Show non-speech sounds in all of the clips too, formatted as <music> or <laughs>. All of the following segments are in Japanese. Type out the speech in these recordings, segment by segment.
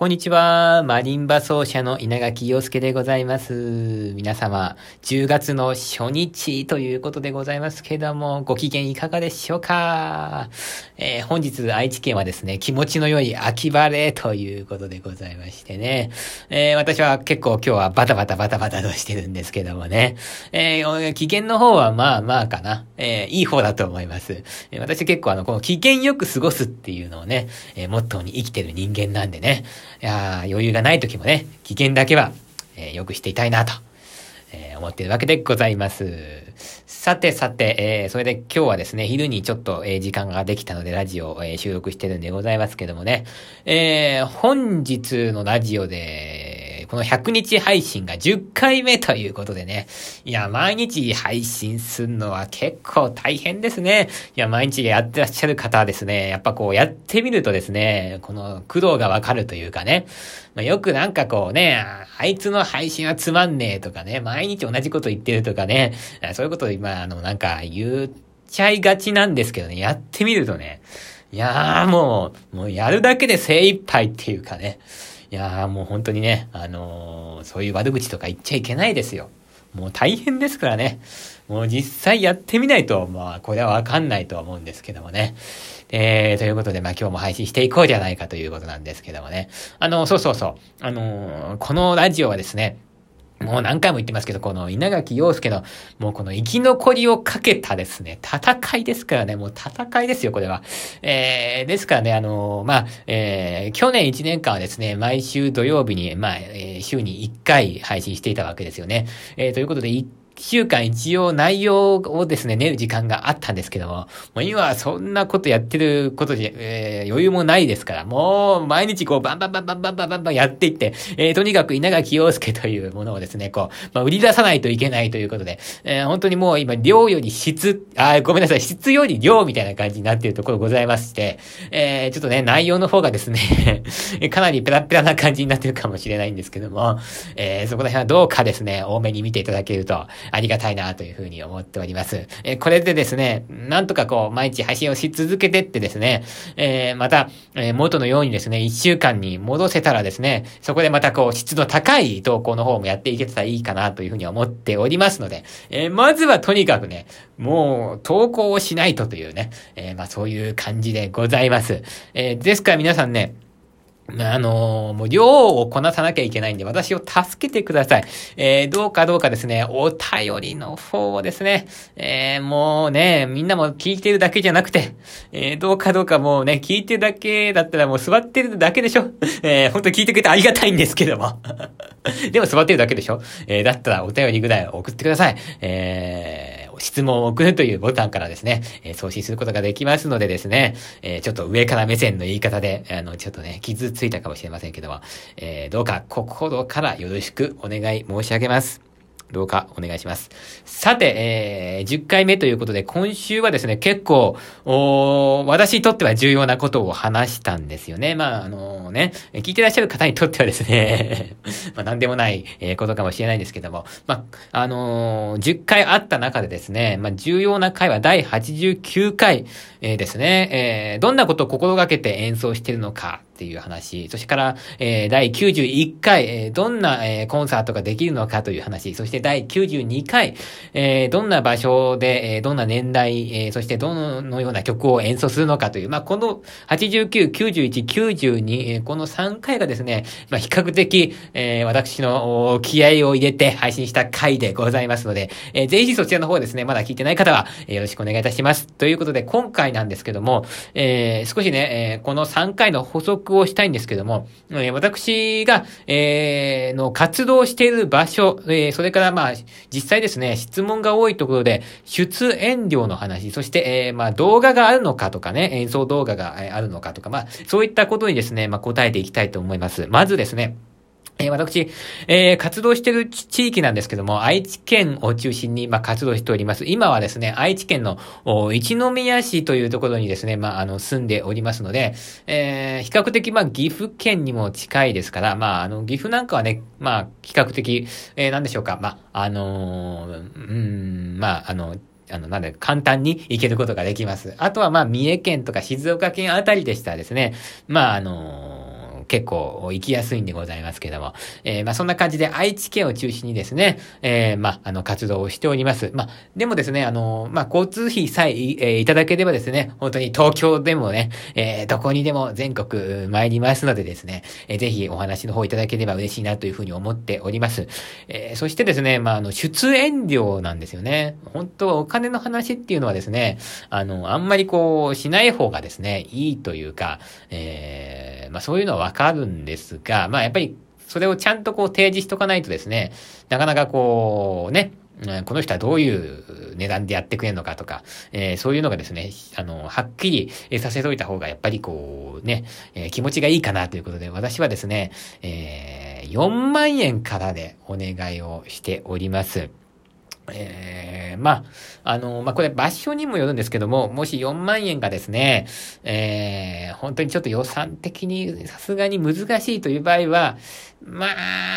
こんにちは。マリンバ奏者の稲垣陽介でございます。皆様、10月の初日ということでございますけども、ご機嫌いかがでしょうか、えー、本日愛知県はですね、気持ちの良い秋晴れということでございましてね、えー、私は結構今日はバタバタバタバタとしてるんですけどもね、えー、機嫌の方はまあまあかな、えー、いい方だと思います。えー、私結構あの、この機嫌よく過ごすっていうのをね、えー、モットーに生きてる人間なんでね、いや余裕がない時もね、危険だけは、えー、よくしていたいなと、えー、思ってるわけでございます。さてさて、えー、それで今日はですね、昼にちょっと、えー、時間ができたのでラジオを、えー、収録してるんでございますけどもね、えー、本日のラジオで、この100日配信が10回目ということでね。いや、毎日配信するのは結構大変ですね。いや、毎日やってらっしゃる方はですね、やっぱこうやってみるとですね、この苦労がわかるというかね。まあ、よくなんかこうね、あいつの配信はつまんねえとかね、毎日同じこと言ってるとかね、そういうことを今、あの、なんか言っちゃいがちなんですけどね、やってみるとね、いやーもう、もうやるだけで精一杯っていうかね、いやーもう本当にね、あのー、そういう悪口とか言っちゃいけないですよ。もう大変ですからね。もう実際やってみないと、まあ、これはわかんないとは思うんですけどもね。えー、ということで、まあ今日も配信していこうじゃないかということなんですけどもね。あの、そうそうそう。あのー、このラジオはですね、もう何回も言ってますけど、この稲垣陽介の、もうこの生き残りをかけたですね、戦いですからね、もう戦いですよ、これは。えー、ですからね、あのー、まあ、えー、去年1年間はですね、毎週土曜日に、まあ、えー、週に1回配信していたわけですよね。えー、ということで、週間一応内容をですね、練る時間があったんですけども、もう今はそんなことやってることで、えー、余裕もないですから、もう毎日こうバンバンバンバンバンバンバンバンやっていって、えー、とにかく稲垣陽介というものをですね、こう、まあ、売り出さないといけないということで、えー、本当にもう今量より質、あ、ごめんなさい、質より量みたいな感じになっているところございまして、えー、ちょっとね、内容の方がですね <laughs> かなりペラペラな感じになっているかもしれないんですけども、えー、そこら辺はどうかですね、多めに見ていただけると、ありがたいなというふうに思っております。えー、これでですね、なんとかこう、毎日配信をし続けてってですね、えー、また、えー、元のようにですね、一週間に戻せたらですね、そこでまたこう、質の高い投稿の方もやっていけたらいいかなというふうに思っておりますので、えー、まずはとにかくね、もう、投稿をしないとというね、えー、まあそういう感じでございます。えー、ですから皆さんね、あのー、もう量をこなさなきゃいけないんで、私を助けてください。えー、どうかどうかですね、お便りの方をですね、えー、もうね、みんなも聞いてるだけじゃなくて、え、どうかどうかもうね、聞いてるだけだったらもう座ってるだけでしょえー、本当聞いてくれてありがたいんですけども。<laughs> でも座ってるだけでしょえ、だったらお便りぐらい送ってください。えー、質問を送るというボタンからですね、え、送信することができますのでですね、え、ちょっと上から目線の言い方で、あの、ちょっとね、傷ついたかもしれませんけども、え、どうか心からよろしくお願い申し上げます。どうかお願いします。さて、えー、10回目ということで、今週はですね、結構、お私にとっては重要なことを話したんですよね。まあ、あのー、ね、聞いてらっしゃる方にとってはですね <laughs> まあ、なんでもない、え、ことかもしれないんですけども、まあ、あのー、10回あった中でですね、まあ、重要な回は第89回、えー、ですね、え、どんなことを心がけて演奏してるのか、っていう話、そしてから、えー、第91回、えー、どんな、えー、コンサートができるのかという話、そして第92回、えー、どんな場所で、えー、どんな年代、えー、そしてどのような曲を演奏するのかという、まあ、この89、91、92、えー、この3回がですね、まあ、比較的、えー、私の気合を入れて配信した回でございますので、えー、ぜひそちらの方ですね、まだ聞いてない方は、えー、よろしくお願いいたします。ということで、今回なんですけども、えー、少しね、えー、この3回の補足をしたいんですけども、え、私が、えー、の活動している場所、えー、それからまあ、実際ですね、質問が多いところで、出演料の話、そして、えー、まあ、動画があるのかとかね、演奏動画があるのかとか、まあ、そういったことにですね、まあ、答えていきたいと思います。まずですね、えー、私、えー、活動してる地域なんですけども、愛知県を中心に、まあ、活動しております。今はですね、愛知県の一宮市というところにですね、まあ、あの、住んでおりますので、えー、比較的、まあ、岐阜県にも近いですから、まあ、あの、岐阜なんかはね、まあ、比較的、えー、なんでしょうか、まあ、あのー、うん、まあ、あの、あの、なんだ簡単に行けることができます。あとは、まあ、三重県とか静岡県あたりでしたらですね、まあ、あのー結構行きやすいんでございますけども、えー、まあそんな感じで愛知県を中心にですね、えー、まああの活動をしております。まあでもですね、あの、まあ交通費さえ、えー、いただければですね、本当に東京でもね、えー、どこにでも全国参りますのでですね、えー、ぜひお話の方いただければ嬉しいなというふうに思っております。えー、そしてですね、まああの出演料なんですよね。本当お金の話っていうのはですね、あの、あんまりこうしない方がですね、いいというか、えー、まあそういうのはわかるんですが、まあやっぱりそれをちゃんとこう提示しとかないとですね、なかなかこう、ね、この人はどういう値段でやってくれるのかとか、えー、そういうのがですね、あの、はっきりさせといた方がやっぱりこう、ね、えー、気持ちがいいかなということで、私はですね、えー、4万円からでお願いをしております。えー、まあ、あの、まあ、これ場所にもよるんですけども、もし4万円がですね、えー、本当にちょっと予算的にさすがに難しいという場合は、ま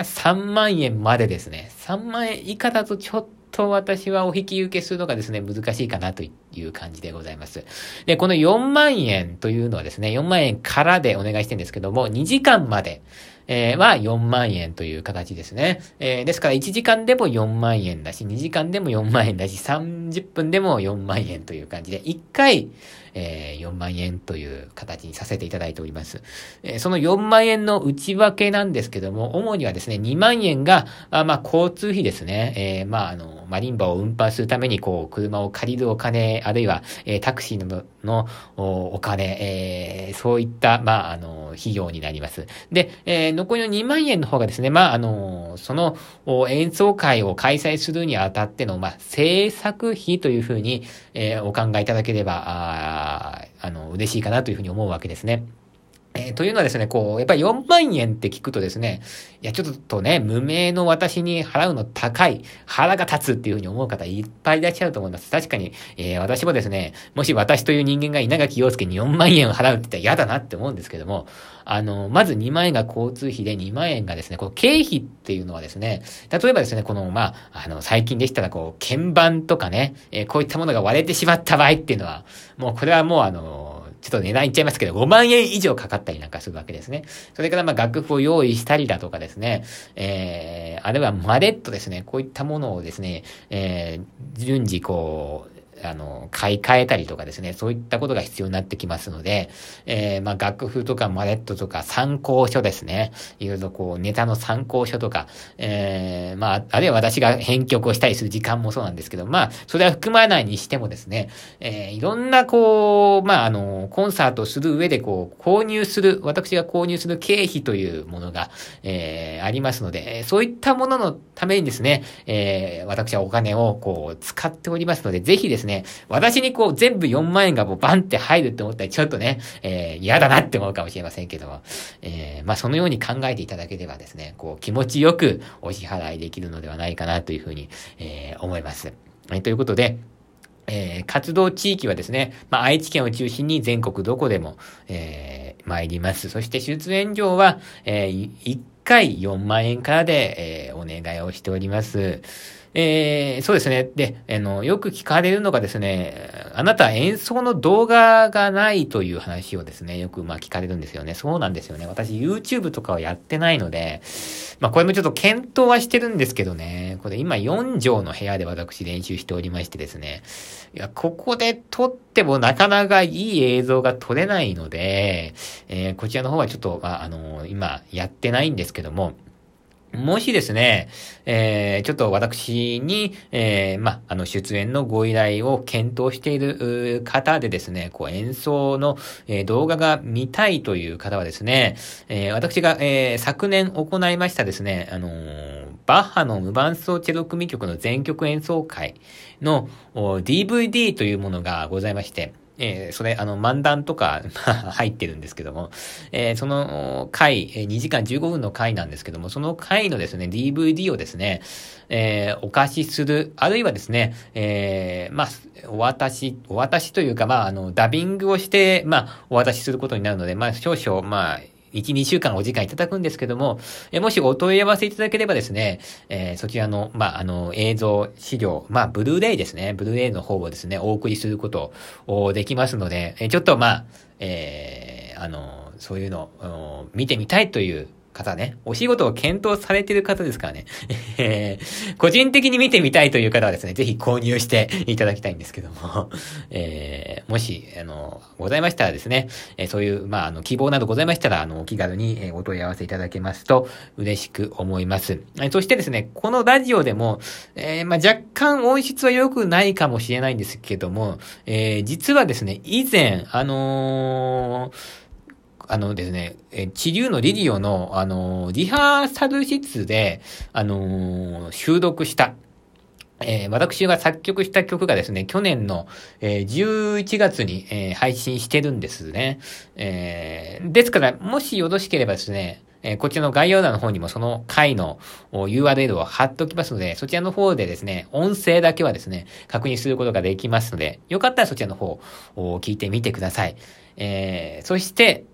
あ、3万円までですね。3万円以下だとちょっと私はお引き受けするのがですね、難しいかなという感じでございます。で、この4万円というのはですね、4万円からでお願いしてるんですけども、2時間まで、えー、は4万円という形ですね。えー、ですから1時間でも4万円だし、2時間でも4万円だし、30分でも4万円という感じで、1回、えー、4万円という形にさせていただいております。えー、その4万円の内訳なんですけども、主にはですね、2万円が、あまあ、交通費ですね。えー、まあ、あの、マリンバを運搬するために、こう、車を借りるお金、あるいは、えー、タクシーののお金、えー、そういった、まあ、あの、費用になります。で、えー、残りの2万円の方がですね、まあ、あの、その演奏会を開催するにあたっての、まあ、制作費というふうに、えー、お考えいただければ、ああの、嬉しいかなというふうに思うわけですね。えー、というのはですね、こう、やっぱり4万円って聞くとですね、いや、ちょっとね、無名の私に払うの高い、腹が立つっていうふうに思う方いっぱいいらっしゃると思います。確かに、えー、私もですね、もし私という人間が稲垣陽介に4万円を払うって言ったら嫌だなって思うんですけども、あの、まず2万円が交通費で2万円がですね、この経費っていうのはですね、例えばですね、この、まあ、あの、最近でしたらこう、鍵盤とかね、えー、こういったものが割れてしまった場合っていうのは、もうこれはもうあの、ちょっと値段いっちゃいますけど、5万円以上かかったりなんかするわけですね。それからまあ楽譜を用意したりだとかですね、えー、あるいはマレットですね、こういったものをですね、えー、順次こう、あの、買い替えたりとかですね、そういったことが必要になってきますので、えー、まあ、楽譜とかマレットとか参考書ですね。いろいろこう、ネタの参考書とか、えー、まあ、あるいは私が編曲をしたりする時間もそうなんですけど、まあ、それは含まないにしてもですね、えー、いろんなこう、まあ、あの、コンサートをする上でこう、購入する、私が購入する経費というものが、えー、ありますので、そういったもののためにですね、えー、私はお金をこう、使っておりますので、ぜひですね、ね、私にこう全部4万円がもうバンって入るって思ったらちょっとね、えー、嫌だなって思うかもしれませんけども、えー、まあそのように考えていただければですね、こう気持ちよくお支払いできるのではないかなというふうに、えー、思います。はい、ということで、えー、活動地域はですね、まあ、愛知県を中心に全国どこでも、えー、参ります。そして出演料は、えー、1回4万円からで、えー、お願いをしております。えー、そうですね。で、あの、よく聞かれるのがですね、あなた演奏の動画がないという話をですね、よくまあ聞かれるんですよね。そうなんですよね。私 YouTube とかはやってないので、まあこれもちょっと検討はしてるんですけどね、これ今4畳の部屋で私練習しておりましてですね、いや、ここで撮ってもなかなかいい映像が撮れないので、えー、こちらの方はちょっと、まあ、あのー、今やってないんですけども、もしですね、えー、ちょっと私に、えー、ま、あの、出演のご依頼を検討している方でですね、こう、演奏の、えー、動画が見たいという方はですね、えー、私が、えー、昨年行いましたですね、あのー、バッハの無伴奏チェロ組曲の全曲演奏会の DVD というものがございまして、えー、それ、あの、漫談とか <laughs> 入ってるんですけども、えー、その回、2時間15分の回なんですけども、その回のですね、DVD をですね、えー、お貸しする、あるいはですね、えー、まあ、お渡し、お渡しというか、まあ、あの、ダビングをして、まあ、お渡しすることになるので、まあ、少々、まあ、1、2週間お時間いただくんですけども、えもしお問い合わせいただければですね、えー、そちらの、まあ、あの、映像、資料、まあ、ブルーレイですね、ブルーレイの方をですね、お送りすることをできますので、えちょっとまあ、えー、あの、そういうのを見てみたいという方ね、お仕事を検討されている方ですからね、えー、個人的に見てみたいという方はですね、ぜひ購入していただきたいんですけども、<laughs> えー、もし、あの、ございましたらですね、えー、そういう、まあ、あの、希望などございましたら、あの、お気軽に、えお問い合わせいただけますと嬉しく思います。えそしてですね、このラジオでも、えまあ、若干音質は良くないかもしれないんですけども、え実はですね、以前、あのーあのですね、え、地流のリディオの、あの、リハーサル室で、あの収録した、えー、私が作曲した曲がですね、去年の、えー、11月に、えー、配信してるんですね。えー、ですから、もしよろしければですね、えー、こちらの概要欄の方にもその回の URL を貼っておきますので、そちらの方でですね、音声だけはですね、確認することができますので、よかったらそちらの方を聞いてみてください。え、そして、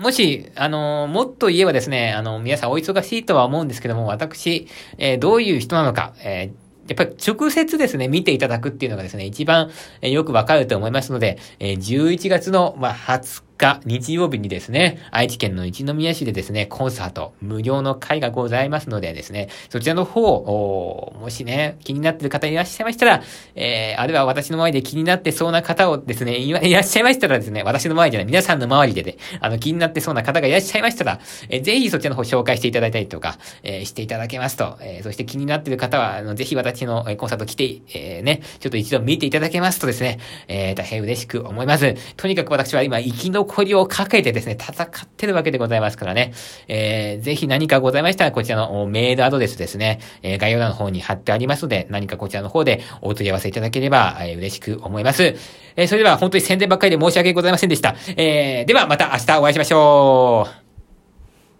もし、あの、もっと言えばですね、あの、皆さんお忙しいとは思うんですけども、私、えー、どういう人なのか、えーやっぱり直接ですね、見ていただくっていうのがですね、一番よくわかると思いますので、11月の、20日、曜日にですね、愛知県の一宮市でですね、コンサート、無料の会がございますのでですね、そちらの方、もしね、気になっている方いらっしゃいましたら、えー、あるいは私の前で気になってそうな方をですね、いらっしゃいましたらですね、私の前じゃない、皆さんの周りでね、あの、気になってそうな方がいらっしゃいましたら、えー、ぜひそちらの方紹介していただいたりとか、えー、していただけますと、えー、そして気になっている方は、あの、ぜひ私のコンサート来て、えー、ね、ちょっと一度見ていただけますとですね、えー、大変嬉しく思います。とにかく私は今、生き残誇りをかけててですね、戦ってるわけでございますからね。えー、ぜひ何かございましたら、こちらのメールアドレスですね、えー、概要欄の方に貼ってありますので、何かこちらの方でお問い合わせいただければ、えー、嬉しく思います。えー、それでは本当に宣伝ばっかりで申し訳ございませんでした。えー、ではまた明日お会いしましょう。